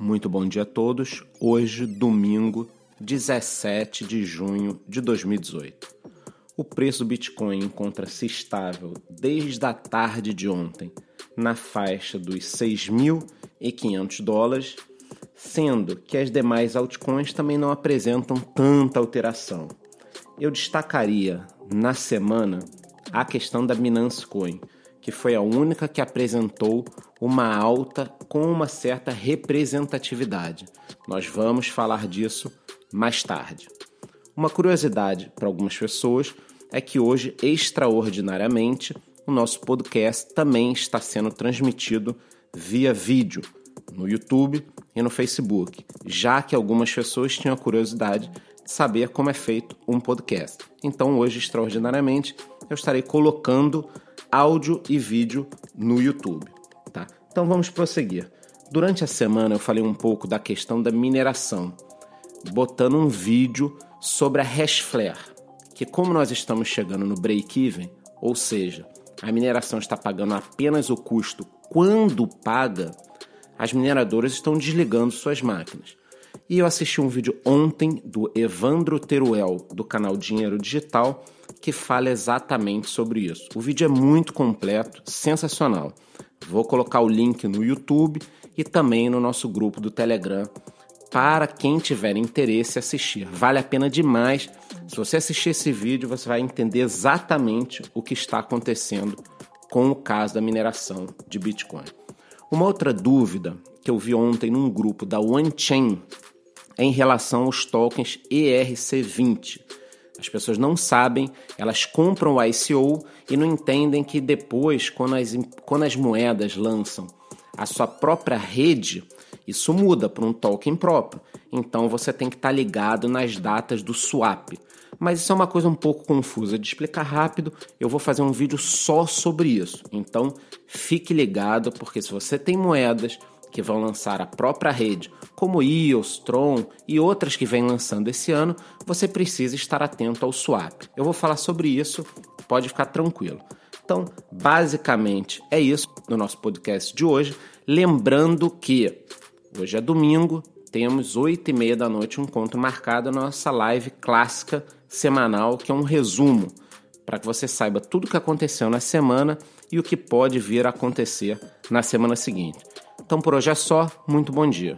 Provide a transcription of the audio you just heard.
Muito bom dia a todos. Hoje, domingo, 17 de junho de 2018. O preço do Bitcoin encontra-se estável desde a tarde de ontem, na faixa dos 6.500 dólares, sendo que as demais altcoins também não apresentam tanta alteração. Eu destacaria na semana a questão da Binance Coin, que foi a única que apresentou uma alta com uma certa representatividade. Nós vamos falar disso mais tarde. Uma curiosidade para algumas pessoas é que hoje, extraordinariamente, o nosso podcast também está sendo transmitido via vídeo no YouTube e no Facebook, já que algumas pessoas tinham a curiosidade de saber como é feito um podcast. Então, hoje, extraordinariamente, eu estarei colocando áudio e vídeo no YouTube. Tá? Então, vamos prosseguir. Durante a semana, eu falei um pouco da questão da mineração, botando um vídeo sobre a Hashflare, que como nós estamos chegando no break-even, ou seja, a mineração está pagando apenas o custo quando paga, as mineradoras estão desligando suas máquinas. E eu assisti um vídeo ontem do Evandro Teruel, do canal Dinheiro Digital, que fala exatamente sobre isso. O vídeo é muito completo, sensacional. Vou colocar o link no YouTube e também no nosso grupo do Telegram para quem tiver interesse assistir. Vale a pena demais. Se você assistir esse vídeo, você vai entender exatamente o que está acontecendo com o caso da mineração de Bitcoin. Uma outra dúvida que eu vi ontem num grupo da OneChain é em relação aos tokens ERC20. As pessoas não sabem, elas compram o ICO e não entendem que depois, quando as, quando as moedas lançam a sua própria rede, isso muda para um token próprio. Então você tem que estar tá ligado nas datas do swap. Mas isso é uma coisa um pouco confusa de explicar rápido. Eu vou fazer um vídeo só sobre isso. Então fique ligado, porque se você tem moedas que vão lançar a própria rede, como EOS, Tron e outras que vêm lançando esse ano, você precisa estar atento ao swap. Eu vou falar sobre isso, pode ficar tranquilo. Então, basicamente é isso no nosso podcast de hoje. Lembrando que hoje é domingo, temos oito e meia da noite um encontro marcado na nossa live clássica semanal, que é um resumo para que você saiba tudo o que aconteceu na semana e o que pode vir a acontecer na semana seguinte. Então por hoje é só, muito bom dia.